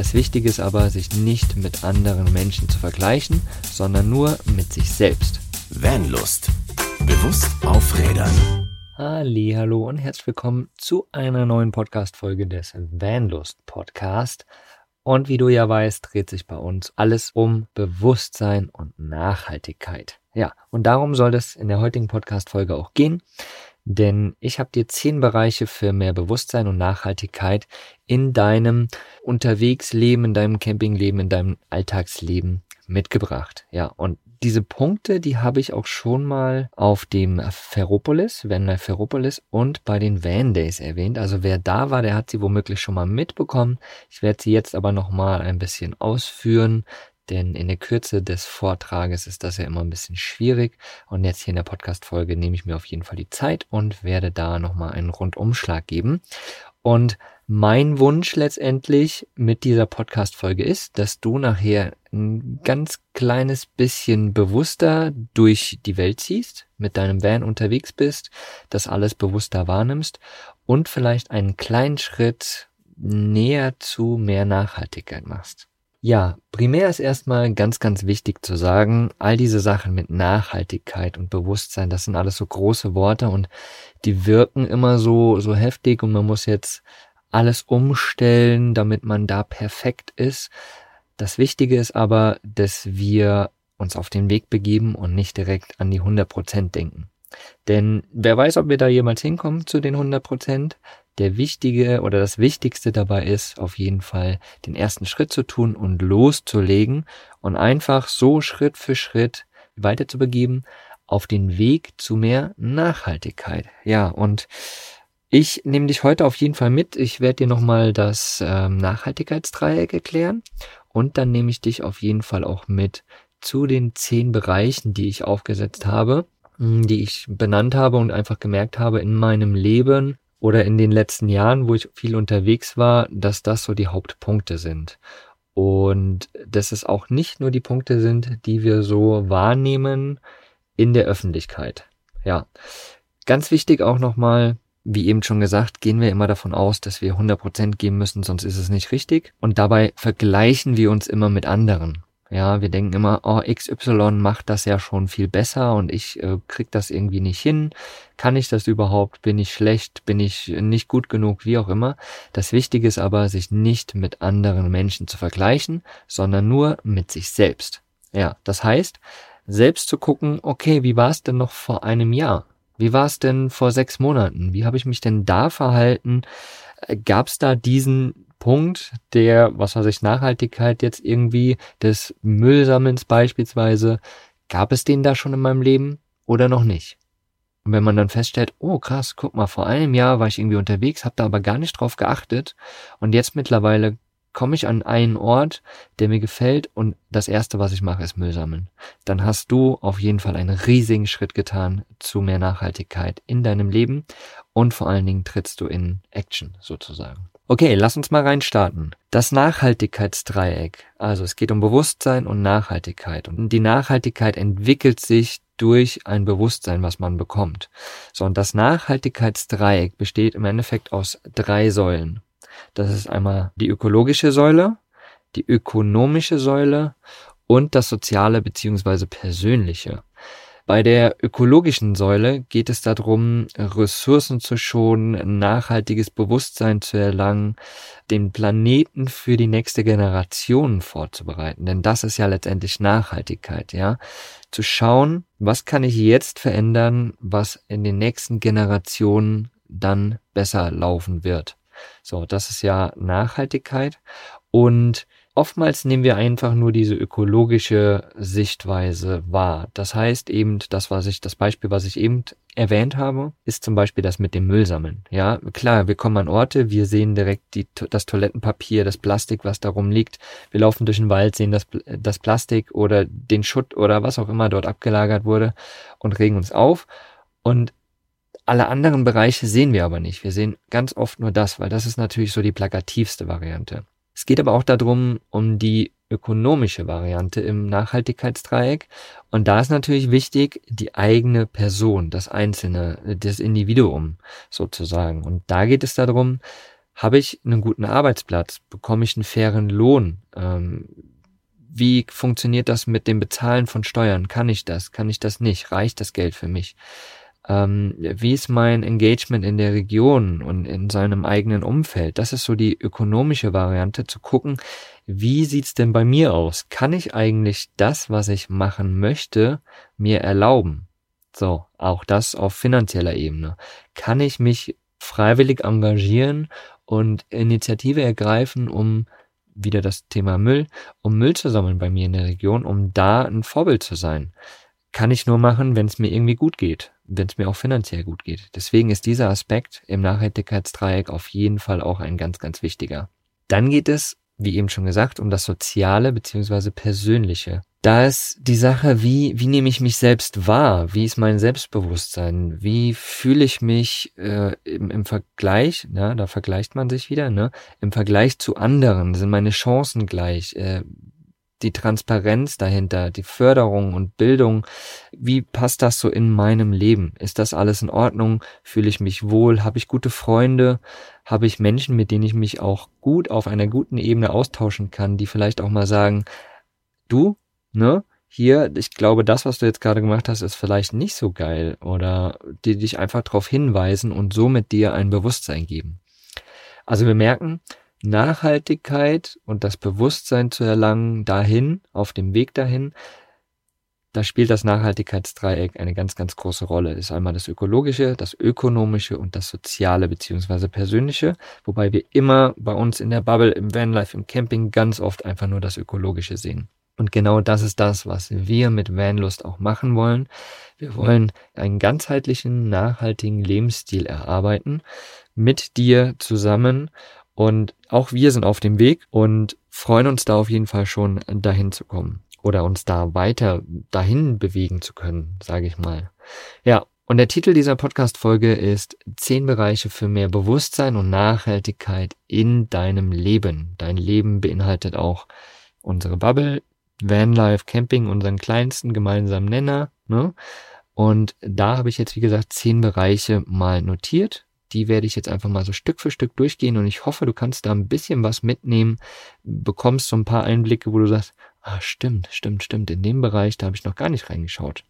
Das Wichtige ist aber, sich nicht mit anderen Menschen zu vergleichen, sondern nur mit sich selbst. Vanlust. Bewusst aufrädern. Halli, hallo und herzlich willkommen zu einer neuen Podcast-Folge des Vanlust Podcast. Und wie du ja weißt, dreht sich bei uns alles um Bewusstsein und Nachhaltigkeit. Ja, und darum soll es in der heutigen Podcast-Folge auch gehen denn ich habe dir zehn Bereiche für mehr Bewusstsein und Nachhaltigkeit in deinem Unterwegsleben, in deinem Campingleben, in deinem Alltagsleben mitgebracht. Ja, und diese Punkte, die habe ich auch schon mal auf dem Ferropolis, Van Ferropolis und bei den Van Days erwähnt. Also wer da war, der hat sie womöglich schon mal mitbekommen. Ich werde sie jetzt aber noch mal ein bisschen ausführen, denn in der Kürze des Vortrages ist das ja immer ein bisschen schwierig. Und jetzt hier in der Podcast-Folge nehme ich mir auf jeden Fall die Zeit und werde da nochmal einen Rundumschlag geben. Und mein Wunsch letztendlich mit dieser Podcast-Folge ist, dass du nachher ein ganz kleines bisschen bewusster durch die Welt ziehst, mit deinem Van unterwegs bist, das alles bewusster wahrnimmst und vielleicht einen kleinen Schritt näher zu mehr Nachhaltigkeit machst. Ja, primär ist erstmal ganz, ganz wichtig zu sagen, all diese Sachen mit Nachhaltigkeit und Bewusstsein, das sind alles so große Worte und die wirken immer so, so heftig und man muss jetzt alles umstellen, damit man da perfekt ist. Das Wichtige ist aber, dass wir uns auf den Weg begeben und nicht direkt an die 100 Prozent denken. Denn wer weiß, ob wir da jemals hinkommen zu den 100 Prozent der wichtige oder das Wichtigste dabei ist, auf jeden Fall den ersten Schritt zu tun und loszulegen und einfach so Schritt für Schritt weiter zu begeben auf den Weg zu mehr Nachhaltigkeit. Ja, und ich nehme dich heute auf jeden Fall mit. Ich werde dir nochmal das ähm, Nachhaltigkeitsdreieck erklären und dann nehme ich dich auf jeden Fall auch mit zu den zehn Bereichen, die ich aufgesetzt habe, die ich benannt habe und einfach gemerkt habe in meinem Leben, oder in den letzten Jahren, wo ich viel unterwegs war, dass das so die Hauptpunkte sind. Und dass es auch nicht nur die Punkte sind, die wir so wahrnehmen in der Öffentlichkeit. Ja, ganz wichtig auch nochmal, wie eben schon gesagt, gehen wir immer davon aus, dass wir 100% geben müssen, sonst ist es nicht richtig. Und dabei vergleichen wir uns immer mit anderen. Ja, wir denken immer, oh, XY macht das ja schon viel besser und ich äh, krieg das irgendwie nicht hin. Kann ich das überhaupt? Bin ich schlecht? Bin ich nicht gut genug? Wie auch immer. Das Wichtige ist aber, sich nicht mit anderen Menschen zu vergleichen, sondern nur mit sich selbst. Ja, das heißt, selbst zu gucken, okay, wie war es denn noch vor einem Jahr? Wie war es denn vor sechs Monaten? Wie habe ich mich denn da verhalten? Äh, Gab es da diesen Punkt der, was weiß ich, Nachhaltigkeit jetzt irgendwie, des Müllsammelns beispielsweise, gab es den da schon in meinem Leben oder noch nicht? Und wenn man dann feststellt, oh krass, guck mal, vor einem Jahr war ich irgendwie unterwegs, habe da aber gar nicht drauf geachtet und jetzt mittlerweile komme ich an einen Ort, der mir gefällt und das erste, was ich mache, ist Müll sammeln. Dann hast du auf jeden Fall einen riesigen Schritt getan zu mehr Nachhaltigkeit in deinem Leben und vor allen Dingen trittst du in Action sozusagen. Okay, lass uns mal reinstarten. Das Nachhaltigkeitsdreieck. Also es geht um Bewusstsein und Nachhaltigkeit. Und die Nachhaltigkeit entwickelt sich durch ein Bewusstsein, was man bekommt. So, und das Nachhaltigkeitsdreieck besteht im Endeffekt aus drei Säulen. Das ist einmal die ökologische Säule, die ökonomische Säule und das soziale beziehungsweise persönliche. Bei der ökologischen Säule geht es darum, Ressourcen zu schonen, nachhaltiges Bewusstsein zu erlangen, den Planeten für die nächste Generation vorzubereiten. Denn das ist ja letztendlich Nachhaltigkeit, ja. Zu schauen, was kann ich jetzt verändern, was in den nächsten Generationen dann besser laufen wird. So, das ist ja Nachhaltigkeit. Und Oftmals nehmen wir einfach nur diese ökologische Sichtweise wahr. Das heißt eben, das, was ich, das Beispiel, was ich eben erwähnt habe, ist zum Beispiel das mit dem Müllsammeln. Ja, klar, wir kommen an Orte, wir sehen direkt die, das Toilettenpapier, das Plastik, was darum liegt. Wir laufen durch den Wald, sehen das, das Plastik oder den Schutt oder was auch immer dort abgelagert wurde und regen uns auf. Und alle anderen Bereiche sehen wir aber nicht. Wir sehen ganz oft nur das, weil das ist natürlich so die plakativste Variante. Es geht aber auch darum, um die ökonomische Variante im Nachhaltigkeitsdreieck. Und da ist natürlich wichtig, die eigene Person, das Einzelne, das Individuum sozusagen. Und da geht es darum, Habe ich einen guten Arbeitsplatz? Bekomme ich einen fairen Lohn? Ähm, wie funktioniert das mit dem Bezahlen von Steuern? Kann ich das? Kann ich das nicht? Reicht das Geld für mich? Ähm, wie ist mein Engagement in der Region und in seinem eigenen Umfeld? Das ist so die ökonomische Variante, zu gucken, wie sieht's denn bei mir aus? Kann ich eigentlich das, was ich machen möchte, mir erlauben? So, auch das auf finanzieller Ebene. Kann ich mich freiwillig engagieren und Initiative ergreifen, um wieder das Thema Müll, um Müll zu sammeln bei mir in der Region, um da ein Vorbild zu sein. Kann ich nur machen, wenn es mir irgendwie gut geht, wenn es mir auch finanziell gut geht. Deswegen ist dieser Aspekt im Nachhaltigkeitsdreieck auf jeden Fall auch ein ganz, ganz wichtiger. Dann geht es, wie eben schon gesagt, um das Soziale beziehungsweise Persönliche da ist die Sache, wie, wie nehme ich mich selbst wahr? Wie ist mein Selbstbewusstsein? Wie fühle ich mich äh, im, im Vergleich, ja, da vergleicht man sich wieder, ne? Im Vergleich zu anderen sind meine Chancen gleich. Äh, die Transparenz dahinter, die Förderung und Bildung, wie passt das so in meinem Leben? Ist das alles in Ordnung? Fühle ich mich wohl? Habe ich gute Freunde? Habe ich Menschen, mit denen ich mich auch gut auf einer guten Ebene austauschen kann, die vielleicht auch mal sagen, du, ne, hier, ich glaube, das, was du jetzt gerade gemacht hast, ist vielleicht nicht so geil oder die dich einfach darauf hinweisen und somit dir ein Bewusstsein geben. Also wir merken, Nachhaltigkeit und das Bewusstsein zu erlangen dahin, auf dem Weg dahin, da spielt das Nachhaltigkeitsdreieck eine ganz, ganz große Rolle. Das ist einmal das ökologische, das ökonomische und das soziale beziehungsweise persönliche, wobei wir immer bei uns in der Bubble, im Vanlife, im Camping ganz oft einfach nur das ökologische sehen. Und genau das ist das, was wir mit Vanlust auch machen wollen. Wir wollen einen ganzheitlichen, nachhaltigen Lebensstil erarbeiten mit dir zusammen. Und auch wir sind auf dem Weg und freuen uns da auf jeden Fall schon dahin zu kommen oder uns da weiter dahin bewegen zu können, sage ich mal. Ja, und der Titel dieser Podcast-Folge ist Zehn Bereiche für mehr Bewusstsein und Nachhaltigkeit in deinem Leben. Dein Leben beinhaltet auch unsere Bubble, Vanlife Camping unseren kleinsten gemeinsamen Nenner. Ne? Und da habe ich jetzt, wie gesagt, zehn Bereiche mal notiert. Die werde ich jetzt einfach mal so Stück für Stück durchgehen und ich hoffe, du kannst da ein bisschen was mitnehmen, bekommst so ein paar Einblicke, wo du sagst, ah, stimmt, stimmt, stimmt, in dem Bereich, da habe ich noch gar nicht reingeschaut.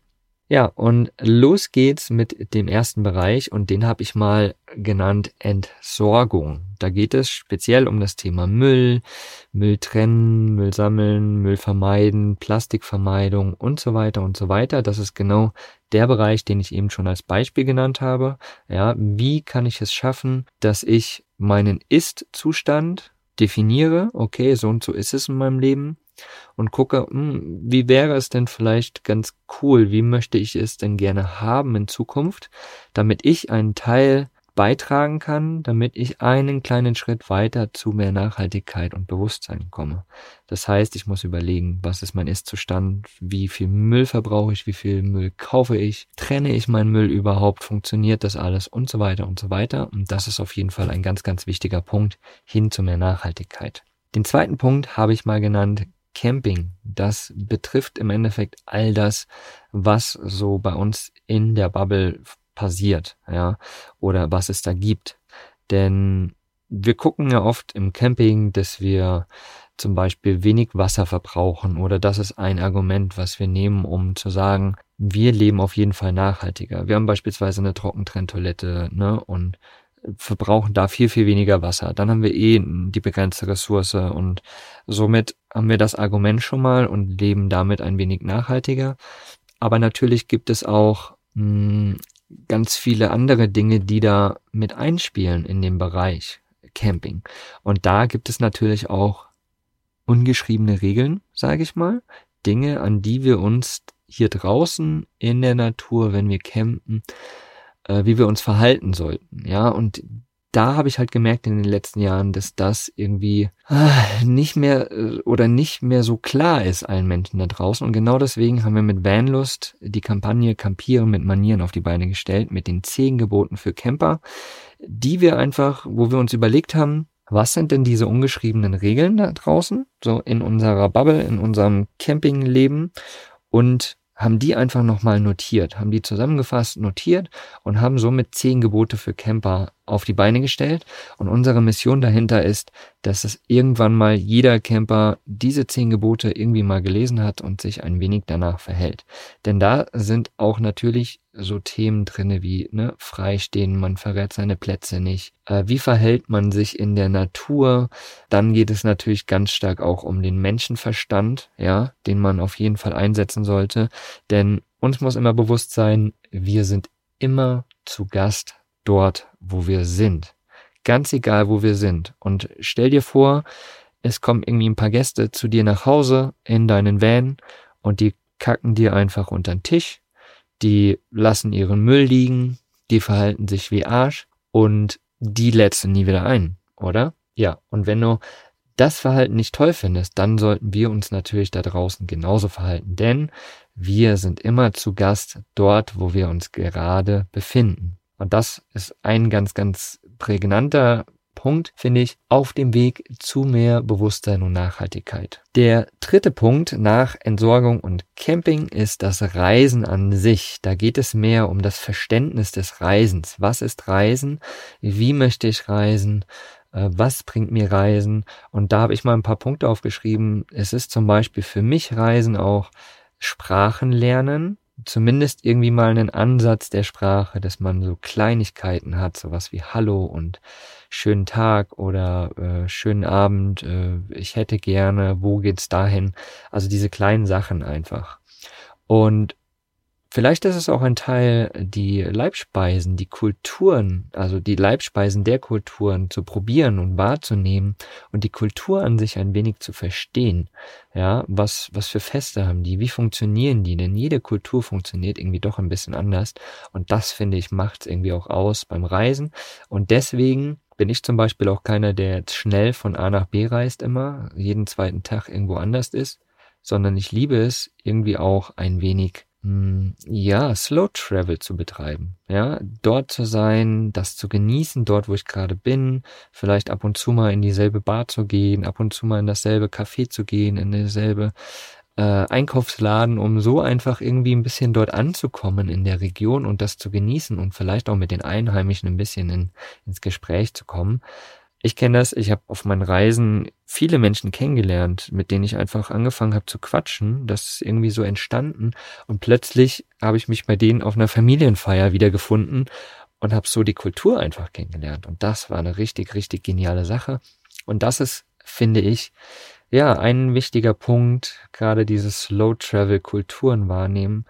Ja, und los geht's mit dem ersten Bereich und den habe ich mal genannt Entsorgung. Da geht es speziell um das Thema Müll, Müll trennen, Müll sammeln, Müll vermeiden, Plastikvermeidung und so weiter und so weiter. Das ist genau der Bereich, den ich eben schon als Beispiel genannt habe. Ja, wie kann ich es schaffen, dass ich meinen Ist-Zustand definiere, okay, so und so ist es in meinem Leben, und gucke, hm, wie wäre es denn vielleicht ganz cool, wie möchte ich es denn gerne haben in Zukunft, damit ich einen Teil beitragen kann, damit ich einen kleinen Schritt weiter zu mehr Nachhaltigkeit und Bewusstsein komme. Das heißt, ich muss überlegen, was ist mein Ist-Zustand, wie viel Müll verbrauche ich, wie viel Müll kaufe ich, trenne ich meinen Müll überhaupt, funktioniert das alles und so weiter und so weiter. Und das ist auf jeden Fall ein ganz, ganz wichtiger Punkt hin zu mehr Nachhaltigkeit. Den zweiten Punkt habe ich mal genannt, Camping, das betrifft im Endeffekt all das, was so bei uns in der Bubble passiert, ja, oder was es da gibt. Denn wir gucken ja oft im Camping, dass wir zum Beispiel wenig Wasser verbrauchen oder das ist ein Argument, was wir nehmen, um zu sagen, wir leben auf jeden Fall nachhaltiger. Wir haben beispielsweise eine Trockentrenntoilette, ne, und verbrauchen da viel, viel weniger Wasser. Dann haben wir eh die begrenzte Ressource und somit haben wir das Argument schon mal und leben damit ein wenig nachhaltiger. Aber natürlich gibt es auch mh, hm, ganz viele andere Dinge, die da mit einspielen in dem Bereich Camping. Und da gibt es natürlich auch ungeschriebene Regeln, sage ich mal. Dinge, an die wir uns hier draußen in der Natur, wenn wir campen, äh, wie wir uns verhalten sollten. Ja, und da habe ich halt gemerkt in den letzten Jahren, dass das irgendwie äh, nicht mehr äh, oder nicht mehr so klar ist allen Menschen da draußen. Und genau deswegen haben wir mit Vanlust die Kampagne Campieren mit Manieren auf die Beine gestellt, mit den zehn Geboten für Camper, die wir einfach, wo wir uns überlegt haben, was sind denn diese ungeschriebenen Regeln da draußen, so in unserer Bubble, in unserem Campingleben und haben die einfach nochmal notiert, haben die zusammengefasst, notiert und haben somit zehn Gebote für Camper auf die Beine gestellt. Und unsere Mission dahinter ist, dass es irgendwann mal jeder Camper diese zehn Gebote irgendwie mal gelesen hat und sich ein wenig danach verhält. Denn da sind auch natürlich so Themen drinne wie ne, freistehen, man verrät seine Plätze nicht. Äh, wie verhält man sich in der Natur? Dann geht es natürlich ganz stark auch um den Menschenverstand, ja, den man auf jeden Fall einsetzen sollte. Denn uns muss immer bewusst sein, wir sind immer zu Gast dort, wo wir sind. Ganz egal, wo wir sind. Und stell dir vor, es kommen irgendwie ein paar Gäste zu dir nach Hause in deinen Van und die kacken dir einfach unter den Tisch die lassen ihren Müll liegen, die verhalten sich wie Arsch und die lädst du nie wieder ein, oder? Ja, und wenn du das Verhalten nicht toll findest, dann sollten wir uns natürlich da draußen genauso verhalten, denn wir sind immer zu Gast dort, wo wir uns gerade befinden. Und das ist ein ganz, ganz prägnanter Punkt, finde ich, auf dem Weg zu mehr Bewusstsein und Nachhaltigkeit. Der dritte Punkt nach Entsorgung und Camping ist das Reisen an sich. Da geht es mehr um das Verständnis des Reisens. Was ist Reisen? Wie möchte ich reisen? Äh, was bringt mir Reisen? Und da habe ich mal ein paar Punkte aufgeschrieben. Es ist zum Beispiel für mich Reisen auch Sprachen lernen, zumindest irgendwie mal einen Ansatz der Sprache, dass man so Kleinigkeiten hat, sowas wie Hallo und schönen Tag oder äh, schönen Abend, äh, ich hätte gerne, wo geht's dahin? Also diese kleinen Sachen einfach. Und Vielleicht ist es auch ein Teil, die Leibspeisen, die Kulturen, also die Leibspeisen der Kulturen zu probieren und wahrzunehmen und die Kultur an sich ein wenig zu verstehen. Ja, was, was für Feste haben die? Wie funktionieren die? Denn jede Kultur funktioniert irgendwie doch ein bisschen anders. Und das finde ich macht es irgendwie auch aus beim Reisen. Und deswegen bin ich zum Beispiel auch keiner, der jetzt schnell von A nach B reist immer, jeden zweiten Tag irgendwo anders ist, sondern ich liebe es irgendwie auch ein wenig ja, Slow Travel zu betreiben. Ja, dort zu sein, das zu genießen, dort, wo ich gerade bin, vielleicht ab und zu mal in dieselbe Bar zu gehen, ab und zu mal in dasselbe Café zu gehen, in dasselbe äh, Einkaufsladen, um so einfach irgendwie ein bisschen dort anzukommen in der Region und das zu genießen und vielleicht auch mit den Einheimischen ein bisschen in, ins Gespräch zu kommen. Ich kenne das, ich habe auf meinen Reisen viele Menschen kennengelernt, mit denen ich einfach angefangen habe zu quatschen. Das ist irgendwie so entstanden. Und plötzlich habe ich mich bei denen auf einer Familienfeier wiedergefunden und habe so die Kultur einfach kennengelernt. Und das war eine richtig, richtig geniale Sache. Und das ist, finde ich, ja, ein wichtiger Punkt, gerade dieses Slow Travel Kulturen wahrnehmen,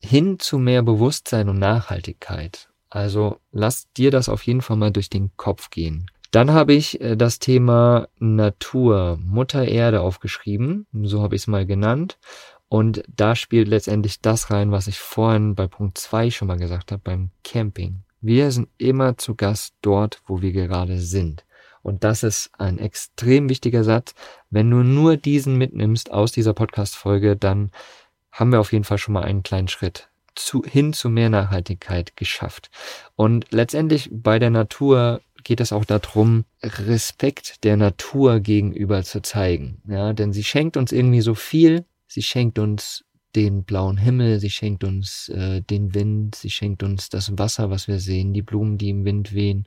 hin zu mehr Bewusstsein und Nachhaltigkeit. Also lass dir das auf jeden Fall mal durch den Kopf gehen. Dann habe ich äh, das Thema Natur, Mutter Erde aufgeschrieben, so habe ich es mal genannt. Und da spielt letztendlich das rein, was ich vorhin bei Punkt 2 schon mal gesagt habe, beim Camping. Wir sind immer zu Gast dort, wo wir gerade sind. Und das ist ein extrem wichtiger Satz. Wenn du nur diesen mitnimmst aus dieser Podcast-Folge, dann haben wir auf jeden Fall schon mal einen kleinen Schritt zu, hin zu mehr Nachhaltigkeit geschafft. Und letztendlich bei der Natur geht es auch darum, Respekt der Natur gegenüber zu zeigen. Ja, denn sie schenkt uns irgendwie so viel. Sie schenkt uns den blauen Himmel, sie schenkt uns äh, den Wind, sie schenkt uns das Wasser, was wir sehen, die Blumen, die im Wind wehen.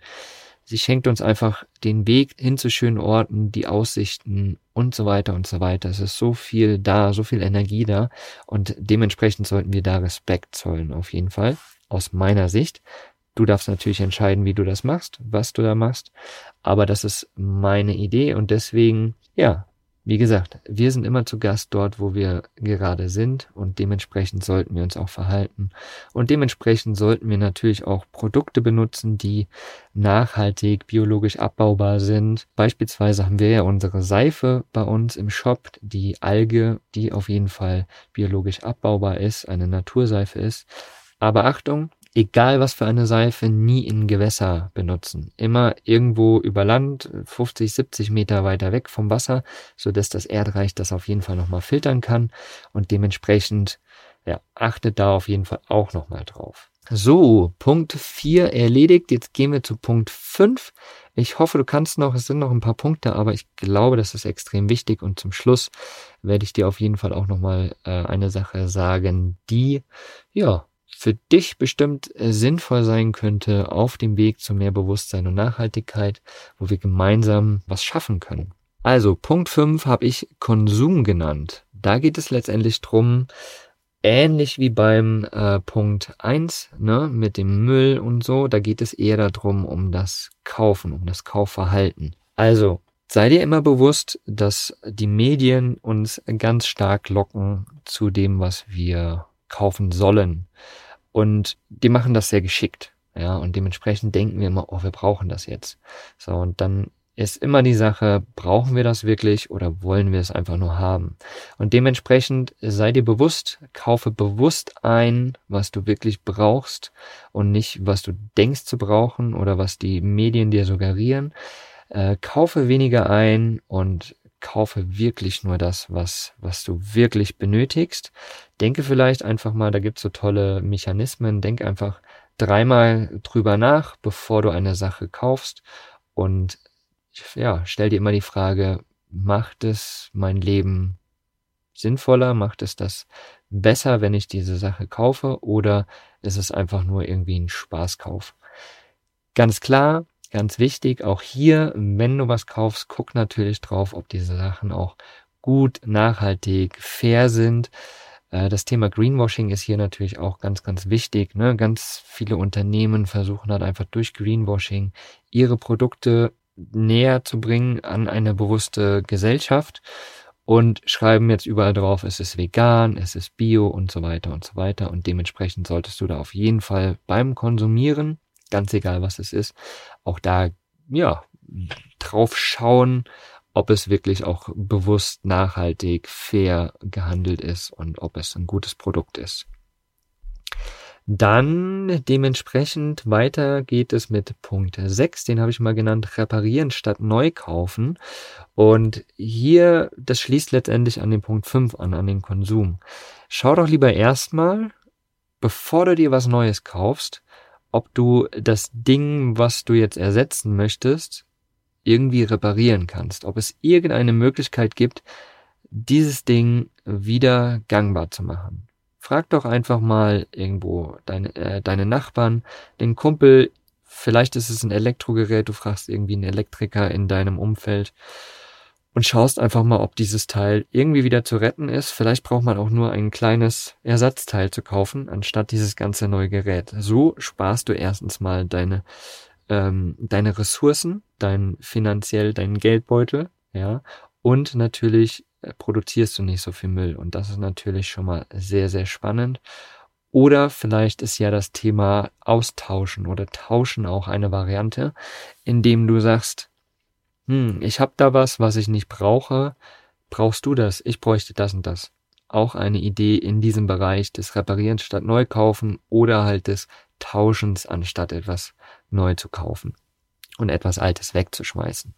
Sie schenkt uns einfach den Weg hin zu schönen Orten, die Aussichten und so weiter und so weiter. Es ist so viel da, so viel Energie da und dementsprechend sollten wir da Respekt zollen, auf jeden Fall, aus meiner Sicht. Du darfst natürlich entscheiden, wie du das machst, was du da machst. Aber das ist meine Idee und deswegen, ja, wie gesagt, wir sind immer zu Gast dort, wo wir gerade sind und dementsprechend sollten wir uns auch verhalten. Und dementsprechend sollten wir natürlich auch Produkte benutzen, die nachhaltig, biologisch abbaubar sind. Beispielsweise haben wir ja unsere Seife bei uns im Shop, die Alge, die auf jeden Fall biologisch abbaubar ist, eine Naturseife ist. Aber Achtung, egal was für eine Seife, nie in Gewässer benutzen. Immer irgendwo über Land, 50, 70 Meter weiter weg vom Wasser, so dass das Erdreich das auf jeden Fall nochmal filtern kann und dementsprechend ja, achtet da auf jeden Fall auch nochmal drauf. So, Punkt 4 erledigt. Jetzt gehen wir zu Punkt 5. Ich hoffe, du kannst noch, es sind noch ein paar Punkte, aber ich glaube, das ist extrem wichtig. Und zum Schluss werde ich dir auf jeden Fall auch nochmal äh, eine Sache sagen, die, ja, für dich bestimmt äh, sinnvoll sein könnte auf dem Weg zu mehr Bewusstsein und Nachhaltigkeit, wo wir gemeinsam was schaffen können. Also, Punkt 5 habe ich Konsum genannt. Da geht es letztendlich drum, ähnlich wie beim äh, Punkt 1, ne, mit dem Müll und so, da geht es eher darum, um das Kaufen, um das Kaufverhalten. Also, sei dir immer bewusst, dass die Medien uns ganz stark locken zu dem, was wir kaufen sollen. Und die machen das sehr geschickt. Ja, und dementsprechend denken wir immer, oh, wir brauchen das jetzt. So, und dann ist immer die Sache, brauchen wir das wirklich oder wollen wir es einfach nur haben? Und dementsprechend sei dir bewusst, kaufe bewusst ein, was du wirklich brauchst und nicht, was du denkst zu brauchen oder was die Medien dir suggerieren. Äh, kaufe weniger ein und kaufe wirklich nur das, was, was du wirklich benötigst. Denke vielleicht einfach mal, da gibt's so tolle Mechanismen, denk einfach dreimal drüber nach, bevor du eine Sache kaufst und ja, stell dir immer die Frage, macht es mein Leben sinnvoller? Macht es das besser, wenn ich diese Sache kaufe? Oder ist es einfach nur irgendwie ein Spaßkauf? Ganz klar, ganz wichtig, auch hier, wenn du was kaufst, guck natürlich drauf, ob diese Sachen auch gut, nachhaltig, fair sind. Äh, das Thema Greenwashing ist hier natürlich auch ganz, ganz wichtig. Ne? Ganz viele Unternehmen versuchen halt einfach durch Greenwashing ihre Produkte näher zu bringen an eine bewusste Gesellschaft und schreiben jetzt überall drauf, es ist vegan, es ist bio und so weiter und so weiter. Und dementsprechend solltest du da auf jeden Fall beim Konsumieren, ganz egal was es ist, auch da, ja, drauf schauen, ob es wirklich auch bewusst, nachhaltig, fair gehandelt ist und ob es ein gutes Produkt ist. Dann dementsprechend weiter geht es mit Punkt 6, den habe ich mal genannt, reparieren statt neu kaufen. Und hier, das schließt letztendlich an den Punkt 5 an, an den Konsum. Schau doch lieber erstmal, bevor du dir was Neues kaufst, ob du das Ding, was du jetzt ersetzen möchtest, irgendwie reparieren kannst. Ob es irgendeine Möglichkeit gibt, dieses Ding wieder gangbar zu machen. Frag doch einfach mal irgendwo deine, äh, deine Nachbarn, den Kumpel, vielleicht ist es ein Elektrogerät, du fragst irgendwie einen Elektriker in deinem Umfeld und schaust einfach mal, ob dieses Teil irgendwie wieder zu retten ist. Vielleicht braucht man auch nur ein kleines Ersatzteil zu kaufen, anstatt dieses ganze neue Gerät. So sparst du erstens mal deine, ähm, deine Ressourcen, dein finanziell, deinen Geldbeutel, ja, und natürlich äh, produzierst du nicht so viel Müll. Und das ist natürlich schon mal sehr, sehr spannend. Oder vielleicht ist ja das Thema Austauschen oder Tauschen auch eine Variante, indem du sagst, hm, ich habe da was, was ich nicht brauche. Brauchst du das? Ich bräuchte das und das. Auch eine Idee in diesem Bereich des Reparierens statt Neukaufen oder halt des Tauschens anstatt etwas neu zu kaufen und etwas Altes wegzuschmeißen.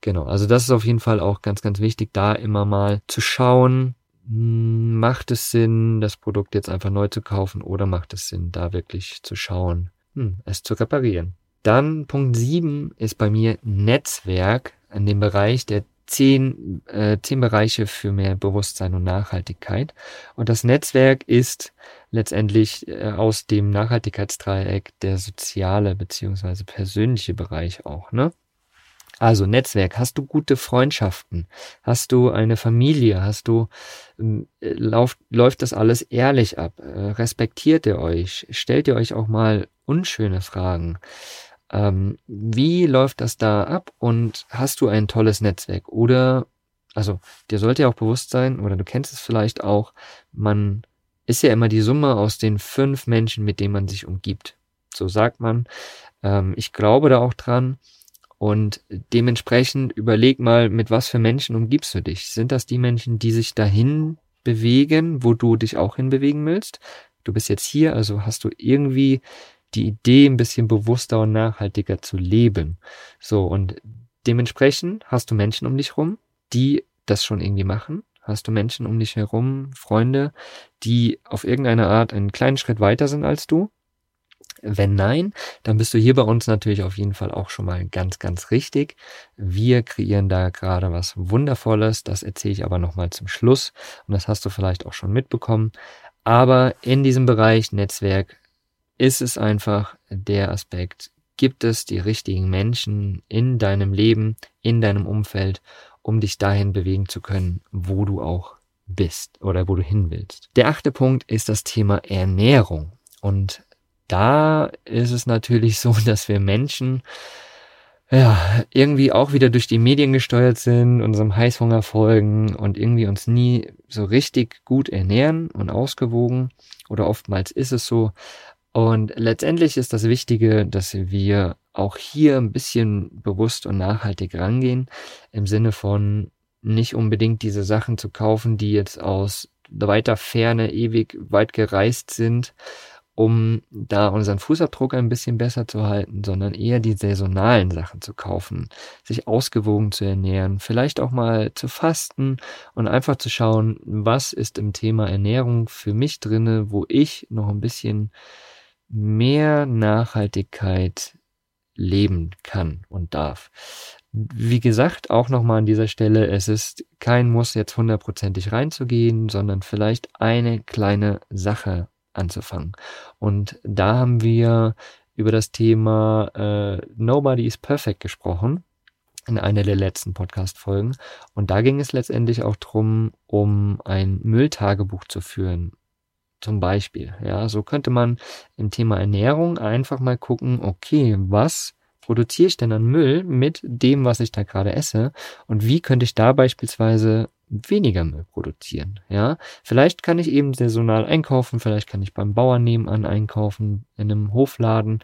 Genau, also das ist auf jeden Fall auch ganz, ganz wichtig, da immer mal zu schauen, hm, macht es Sinn, das Produkt jetzt einfach neu zu kaufen oder macht es Sinn, da wirklich zu schauen, hm, es zu reparieren. Dann Punkt 7 ist bei mir Netzwerk in dem Bereich der zehn, äh, zehn Bereiche für mehr Bewusstsein und Nachhaltigkeit. Und das Netzwerk ist letztendlich äh, aus dem Nachhaltigkeitsdreieck der soziale beziehungsweise persönliche Bereich auch, ne? Also Netzwerk, hast du gute Freundschaften? Hast du eine Familie? Hast du, ähm, äh, läuft, läuft das alles ehrlich ab? Äh, respektiert ihr euch? Stellt ihr euch auch mal unschöne Fragen? Ähm, wie läuft das da ab? Und hast du ein tolles Netzwerk? Oder, also, dir sollte ja auch bewusst sein, oder du kennst es vielleicht auch, man ist ja immer die Summe aus den fünf Menschen, mit denen man sich umgibt. So sagt man. Ähm, ich glaube da auch dran. Und dementsprechend überleg mal, mit was für Menschen umgibst du dich? Sind das die Menschen, die sich dahin bewegen, wo du dich auch hinbewegen willst? Du bist jetzt hier, also hast du irgendwie die Idee, ein bisschen bewusster und nachhaltiger zu leben. So, und dementsprechend hast du Menschen um dich rum, die das schon irgendwie machen, Hast du Menschen um dich herum, Freunde, die auf irgendeine Art einen kleinen Schritt weiter sind als du? Wenn nein, dann bist du hier bei uns natürlich auf jeden Fall auch schon mal ganz, ganz richtig. Wir kreieren da gerade was Wundervolles. Das erzähle ich aber nochmal zum Schluss. Und das hast du vielleicht auch schon mitbekommen. Aber in diesem Bereich Netzwerk ist es einfach der Aspekt, gibt es die richtigen Menschen in deinem Leben, in deinem Umfeld, um dich dahin bewegen zu können, wo du auch bist oder wo du hin willst. Der achte Punkt ist das Thema Ernährung. Und da ist es natürlich so, dass wir Menschen ja, irgendwie auch wieder durch die Medien gesteuert sind, unserem Heißhunger folgen und irgendwie uns nie so richtig gut ernähren und ausgewogen. Oder oftmals ist es so. Und letztendlich ist das Wichtige, dass wir auch hier ein bisschen bewusst und nachhaltig rangehen, im Sinne von nicht unbedingt diese Sachen zu kaufen, die jetzt aus weiter Ferne ewig weit gereist sind um da unseren Fußabdruck ein bisschen besser zu halten, sondern eher die saisonalen Sachen zu kaufen, sich ausgewogen zu ernähren, vielleicht auch mal zu fasten und einfach zu schauen, was ist im Thema Ernährung für mich drinne, wo ich noch ein bisschen mehr Nachhaltigkeit leben kann und darf. Wie gesagt, auch nochmal an dieser Stelle, es ist kein Muss jetzt hundertprozentig reinzugehen, sondern vielleicht eine kleine Sache anzufangen. Und da haben wir über das Thema äh, Nobody is Perfect gesprochen in einer der letzten Podcast-Folgen. Und da ging es letztendlich auch drum, um ein Mülltagebuch zu führen. Zum Beispiel. Ja, so könnte man im Thema Ernährung einfach mal gucken, okay, was produziere ich denn an Müll mit dem, was ich da gerade esse? Und wie könnte ich da beispielsweise weniger Müll produzieren. Ja, vielleicht kann ich eben saisonal einkaufen, vielleicht kann ich beim Bauern nebenan einkaufen, in einem Hofladen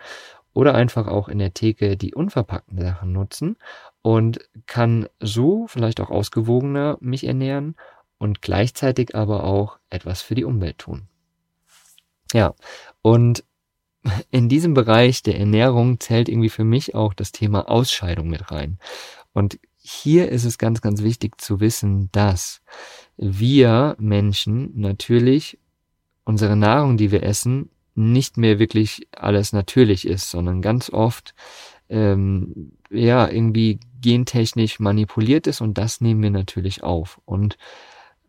oder einfach auch in der Theke die unverpackten Sachen nutzen und kann so vielleicht auch ausgewogener mich ernähren und gleichzeitig aber auch etwas für die Umwelt tun. Ja, und in diesem Bereich der Ernährung zählt irgendwie für mich auch das Thema Ausscheidung mit rein. Und hier ist es ganz, ganz wichtig zu wissen, dass wir Menschen natürlich unsere Nahrung, die wir essen, nicht mehr wirklich alles natürlich ist, sondern ganz oft ähm, ja irgendwie gentechnisch manipuliert ist und das nehmen wir natürlich auf. Und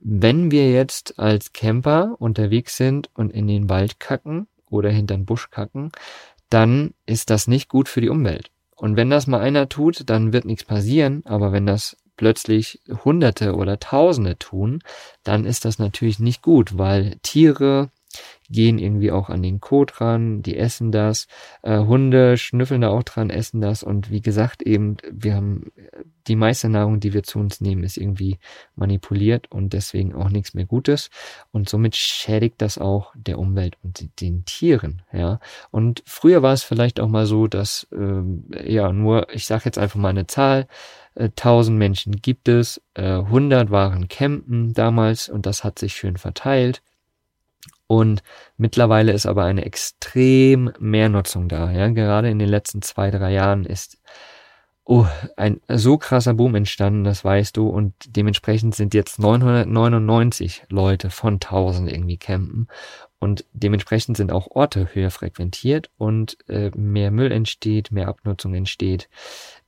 wenn wir jetzt als Camper unterwegs sind und in den Wald kacken oder hinter den Busch kacken, dann ist das nicht gut für die Umwelt. Und wenn das mal einer tut, dann wird nichts passieren, aber wenn das plötzlich Hunderte oder Tausende tun, dann ist das natürlich nicht gut, weil Tiere gehen irgendwie auch an den Kot ran, die essen das, äh, Hunde schnüffeln da auch dran, essen das und wie gesagt eben, wir haben die meiste Nahrung, die wir zu uns nehmen, ist irgendwie manipuliert und deswegen auch nichts mehr Gutes und somit schädigt das auch der Umwelt und den Tieren, ja. Und früher war es vielleicht auch mal so, dass ähm, ja nur, ich sage jetzt einfach mal eine Zahl, 1000 äh, Menschen gibt es, äh, 100 waren campen damals und das hat sich schön verteilt. Und mittlerweile ist aber eine extrem Mehrnutzung da. Ja? Gerade in den letzten zwei, drei Jahren ist oh, ein so krasser Boom entstanden, das weißt du. Und dementsprechend sind jetzt 999 Leute von 1000 irgendwie campen. Und dementsprechend sind auch Orte höher frequentiert und äh, mehr Müll entsteht, mehr Abnutzung entsteht,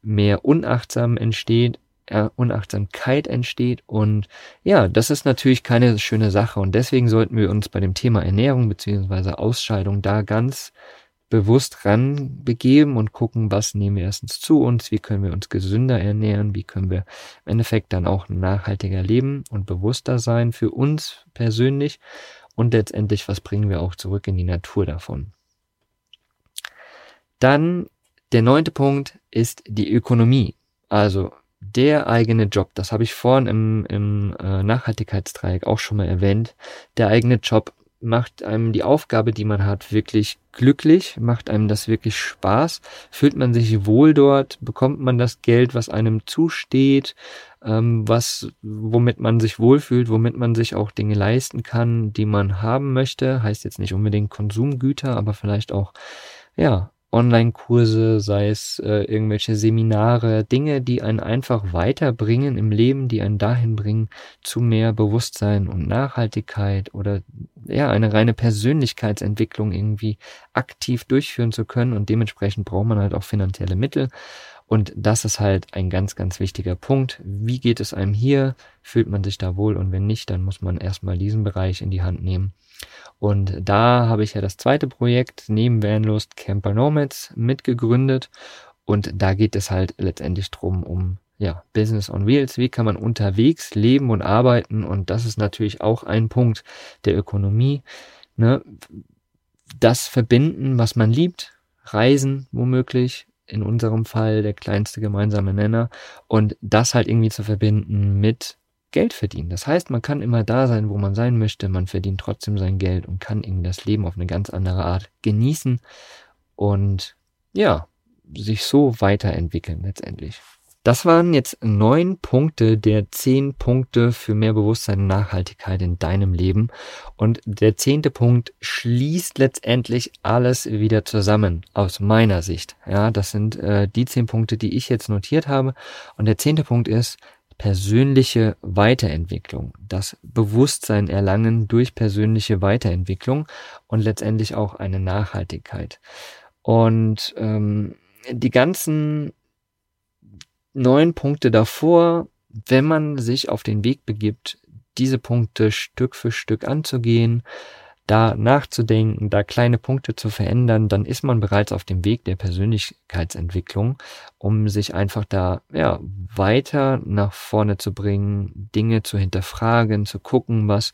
mehr Unachtsam entsteht Unachtsamkeit entsteht. Und ja, das ist natürlich keine schöne Sache. Und deswegen sollten wir uns bei dem Thema Ernährung beziehungsweise Ausscheidung da ganz bewusst ran begeben und gucken, was nehmen wir erstens zu uns, wie können wir uns gesünder ernähren, wie können wir im Endeffekt dann auch nachhaltiger leben und bewusster sein für uns persönlich und letztendlich, was bringen wir auch zurück in die Natur davon. Dann der neunte Punkt ist die Ökonomie. Also der eigene Job, das habe ich vorhin im, im äh, Nachhaltigkeitsdreieck auch schon mal erwähnt, der eigene Job macht einem die Aufgabe, die man hat, wirklich glücklich, macht einem das wirklich Spaß, fühlt man sich wohl dort, bekommt man das Geld, was einem zusteht, ähm, was, womit man sich wohlfühlt, womit man sich auch Dinge leisten kann, die man haben möchte, heißt jetzt nicht unbedingt Konsumgüter, aber vielleicht auch, ja, Online-Kurse, sei es äh, irgendwelche Seminare, Dinge, die einen einfach weiterbringen im Leben, die einen dahin bringen zu mehr Bewusstsein und Nachhaltigkeit oder ja, eine reine Persönlichkeitsentwicklung irgendwie aktiv durchführen zu können und dementsprechend braucht man halt auch finanzielle Mittel. Und das ist halt ein ganz, ganz wichtiger Punkt. Wie geht es einem hier? Fühlt man sich da wohl? Und wenn nicht, dann muss man erstmal diesen Bereich in die Hand nehmen und da habe ich ja das zweite Projekt neben Vanlust Camper Nomads mitgegründet. Und da geht es halt letztendlich drum um ja, Business on Wheels. Wie kann man unterwegs leben und arbeiten? Und das ist natürlich auch ein Punkt der Ökonomie. Ne? Das verbinden, was man liebt, Reisen womöglich, in unserem Fall der kleinste gemeinsame Nenner. Und das halt irgendwie zu verbinden mit Geld verdienen. Das heißt, man kann immer da sein, wo man sein möchte, man verdient trotzdem sein Geld und kann irgendwie das Leben auf eine ganz andere Art genießen und ja, sich so weiterentwickeln letztendlich. Das waren jetzt neun Punkte der zehn Punkte für mehr Bewusstsein und Nachhaltigkeit in deinem Leben. Und der zehnte Punkt schließt letztendlich alles wieder zusammen, aus meiner Sicht. Ja, das sind äh, die zehn Punkte, die ich jetzt notiert habe. Und der zehnte Punkt ist, persönliche Weiterentwicklung, das Bewusstsein erlangen durch persönliche Weiterentwicklung und letztendlich auch eine Nachhaltigkeit. Und ähm, die ganzen neun Punkte davor, wenn man sich auf den Weg begibt, diese Punkte Stück für Stück anzugehen, da nachzudenken, da kleine Punkte zu verändern, dann ist man bereits auf dem Weg der Persönlichkeitsentwicklung, um sich einfach da ja weiter nach vorne zu bringen, Dinge zu hinterfragen, zu gucken, was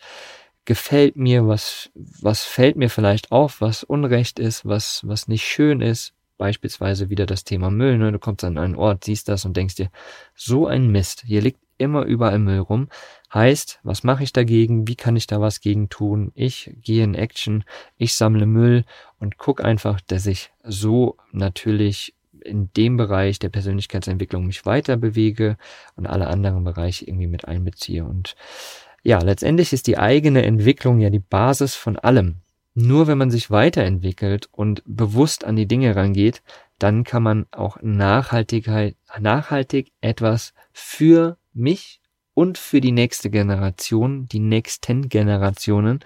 gefällt mir, was was fällt mir vielleicht auf, was unrecht ist, was was nicht schön ist, beispielsweise wieder das Thema Müll. Ne? Du kommst an einen Ort, siehst das und denkst dir, so ein Mist, hier liegt immer überall Müll rum. Heißt, was mache ich dagegen? Wie kann ich da was gegen tun? Ich gehe in Action, ich sammle Müll und guck einfach, dass ich so natürlich in dem Bereich der Persönlichkeitsentwicklung mich weiter bewege und alle anderen Bereiche irgendwie mit einbeziehe. Und ja, letztendlich ist die eigene Entwicklung ja die Basis von allem. Nur wenn man sich weiterentwickelt und bewusst an die Dinge rangeht, dann kann man auch Nachhaltigkeit, nachhaltig etwas für mich und für die nächste Generation, die nächsten Generationen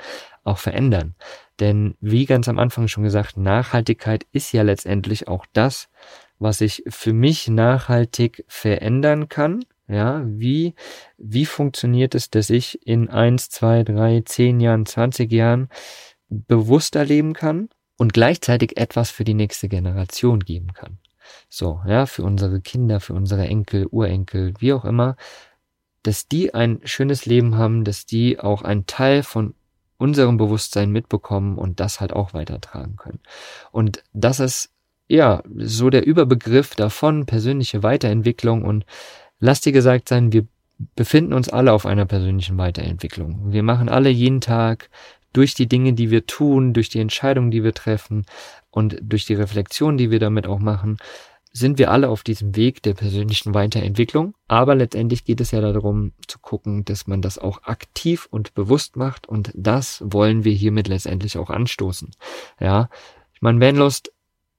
auch verändern. Denn wie ganz am Anfang schon gesagt, Nachhaltigkeit ist ja letztendlich auch das, was ich für mich nachhaltig verändern kann. Ja, wie, wie funktioniert es, dass ich in eins, zwei, drei, zehn Jahren, 20 Jahren bewusster leben kann und gleichzeitig etwas für die nächste Generation geben kann. So, ja, für unsere Kinder, für unsere Enkel, Urenkel, wie auch immer, dass die ein schönes Leben haben, dass die auch einen Teil von unserem Bewusstsein mitbekommen und das halt auch weitertragen können. Und das ist ja so der Überbegriff davon, persönliche Weiterentwicklung und lass dir gesagt sein, wir befinden uns alle auf einer persönlichen Weiterentwicklung. Wir machen alle jeden Tag durch die Dinge, die wir tun, durch die Entscheidungen, die wir treffen und durch die Reflexion, die wir damit auch machen, sind wir alle auf diesem Weg der persönlichen Weiterentwicklung. Aber letztendlich geht es ja darum zu gucken, dass man das auch aktiv und bewusst macht. Und das wollen wir hiermit letztendlich auch anstoßen. Ja, ich meine, Vanlust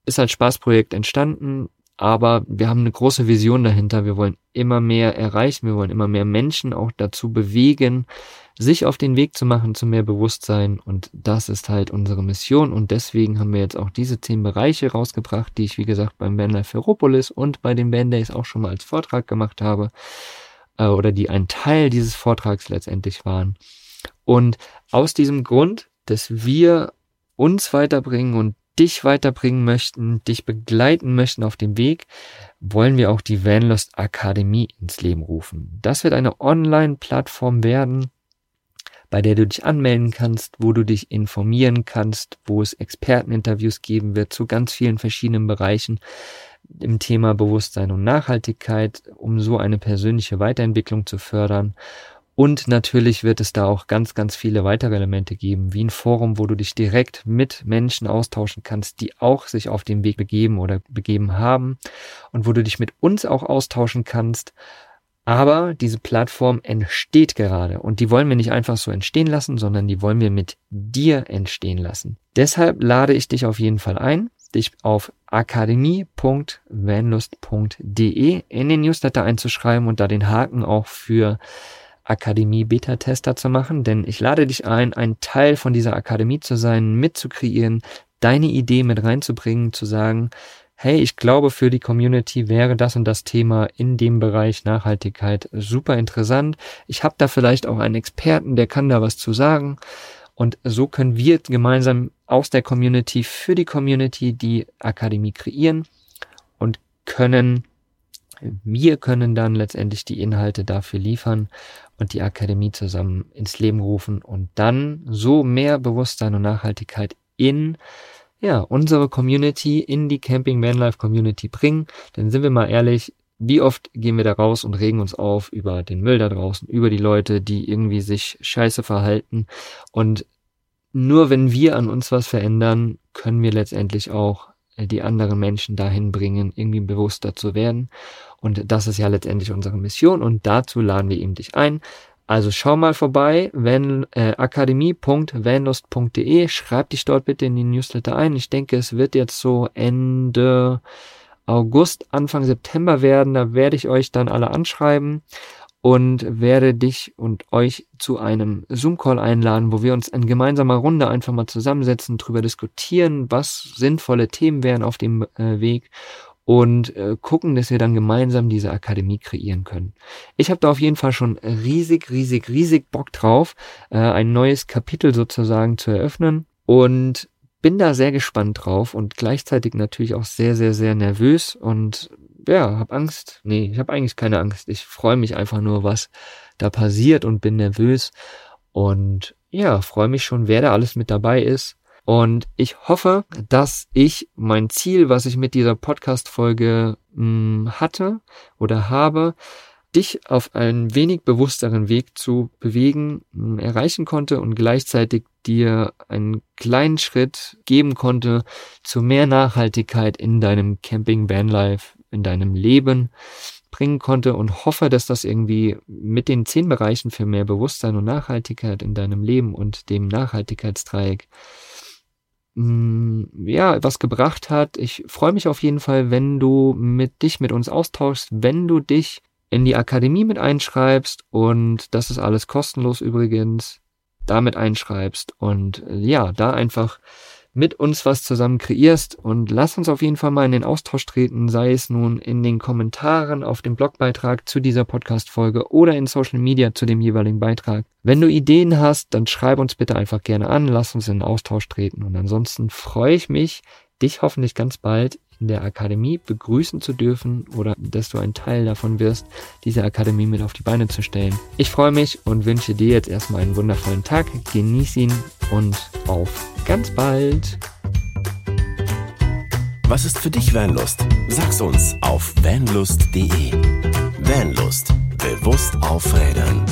ist als Spaßprojekt entstanden. Aber wir haben eine große Vision dahinter. Wir wollen immer mehr erreichen. Wir wollen immer mehr Menschen auch dazu bewegen, sich auf den Weg zu machen zu mehr Bewusstsein. Und das ist halt unsere Mission. Und deswegen haben wir jetzt auch diese zehn Bereiche rausgebracht, die ich, wie gesagt, beim Vanlife Ferropolis und bei den Band Days auch schon mal als Vortrag gemacht habe. Äh, oder die ein Teil dieses Vortrags letztendlich waren. Und aus diesem Grund, dass wir uns weiterbringen und dich weiterbringen möchten, dich begleiten möchten auf dem Weg, wollen wir auch die Vanlust Akademie ins Leben rufen. Das wird eine Online-Plattform werden, bei der du dich anmelden kannst, wo du dich informieren kannst, wo es Experteninterviews geben wird zu ganz vielen verschiedenen Bereichen im Thema Bewusstsein und Nachhaltigkeit, um so eine persönliche Weiterentwicklung zu fördern und natürlich wird es da auch ganz, ganz viele weitere Elemente geben, wie ein Forum, wo du dich direkt mit Menschen austauschen kannst, die auch sich auf den Weg begeben oder begeben haben und wo du dich mit uns auch austauschen kannst. Aber diese Plattform entsteht gerade und die wollen wir nicht einfach so entstehen lassen, sondern die wollen wir mit dir entstehen lassen. Deshalb lade ich dich auf jeden Fall ein. dich auf akademie.vanlust.de in den Newsletter einzuschreiben und da den Haken auch für Akademie Beta-Tester zu machen, denn ich lade dich ein, ein Teil von dieser Akademie zu sein, mitzukreieren, deine Idee mit reinzubringen, zu sagen, hey, ich glaube, für die Community wäre das und das Thema in dem Bereich Nachhaltigkeit super interessant. Ich habe da vielleicht auch einen Experten, der kann da was zu sagen. Und so können wir gemeinsam aus der Community für die Community die Akademie kreieren und können, wir können dann letztendlich die Inhalte dafür liefern und die Akademie zusammen ins Leben rufen und dann so mehr Bewusstsein und Nachhaltigkeit in ja, unsere Community in die Camping Vanlife Community bringen. Denn sind wir mal ehrlich, wie oft gehen wir da raus und regen uns auf über den Müll da draußen, über die Leute, die irgendwie sich scheiße verhalten. Und nur wenn wir an uns was verändern, können wir letztendlich auch die anderen Menschen dahin bringen, irgendwie bewusster zu werden. Und das ist ja letztendlich unsere Mission und dazu laden wir eben dich ein. Also schau mal vorbei, van, äh, akademie.vanlust.de, schreib dich dort bitte in die Newsletter ein. Ich denke, es wird jetzt so Ende August, Anfang September werden. Da werde ich euch dann alle anschreiben und werde dich und euch zu einem Zoom-Call einladen, wo wir uns in gemeinsamer Runde einfach mal zusammensetzen, drüber diskutieren, was sinnvolle Themen wären auf dem äh, Weg und äh, gucken, dass wir dann gemeinsam diese Akademie kreieren können. Ich habe da auf jeden Fall schon riesig, riesig, riesig Bock drauf, äh, ein neues Kapitel sozusagen zu eröffnen und bin da sehr gespannt drauf und gleichzeitig natürlich auch sehr, sehr, sehr nervös und ja, habe Angst. Nee, ich habe eigentlich keine Angst. Ich freue mich einfach nur, was da passiert und bin nervös und ja, freue mich schon, wer da alles mit dabei ist und ich hoffe, dass ich mein Ziel, was ich mit dieser Podcast-Folge hm, hatte oder habe, dich auf einen wenig bewussteren Weg zu bewegen, hm, erreichen konnte und gleichzeitig dir einen kleinen Schritt geben konnte zu mehr Nachhaltigkeit in deinem Camping Vanlife, in deinem Leben bringen konnte und hoffe, dass das irgendwie mit den zehn Bereichen für mehr Bewusstsein und Nachhaltigkeit in deinem Leben und dem Nachhaltigkeitsdreieck ja, was gebracht hat. Ich freue mich auf jeden Fall, wenn du mit dich mit uns austauschst, wenn du dich in die Akademie mit einschreibst und das ist alles kostenlos übrigens, damit einschreibst und ja, da einfach mit uns was zusammen kreierst und lass uns auf jeden Fall mal in den Austausch treten, sei es nun in den Kommentaren auf dem Blogbeitrag zu dieser Podcast-Folge oder in Social Media zu dem jeweiligen Beitrag. Wenn du Ideen hast, dann schreib uns bitte einfach gerne an, lass uns in den Austausch treten und ansonsten freue ich mich, dich hoffentlich ganz bald in der Akademie begrüßen zu dürfen oder dass du ein Teil davon wirst, diese Akademie mit auf die Beine zu stellen. Ich freue mich und wünsche dir jetzt erstmal einen wundervollen Tag. Genieß ihn und auf ganz bald. Was ist für dich Vanlust? Sag's uns auf vanlust.de. Vanlust. Bewusst aufrädern.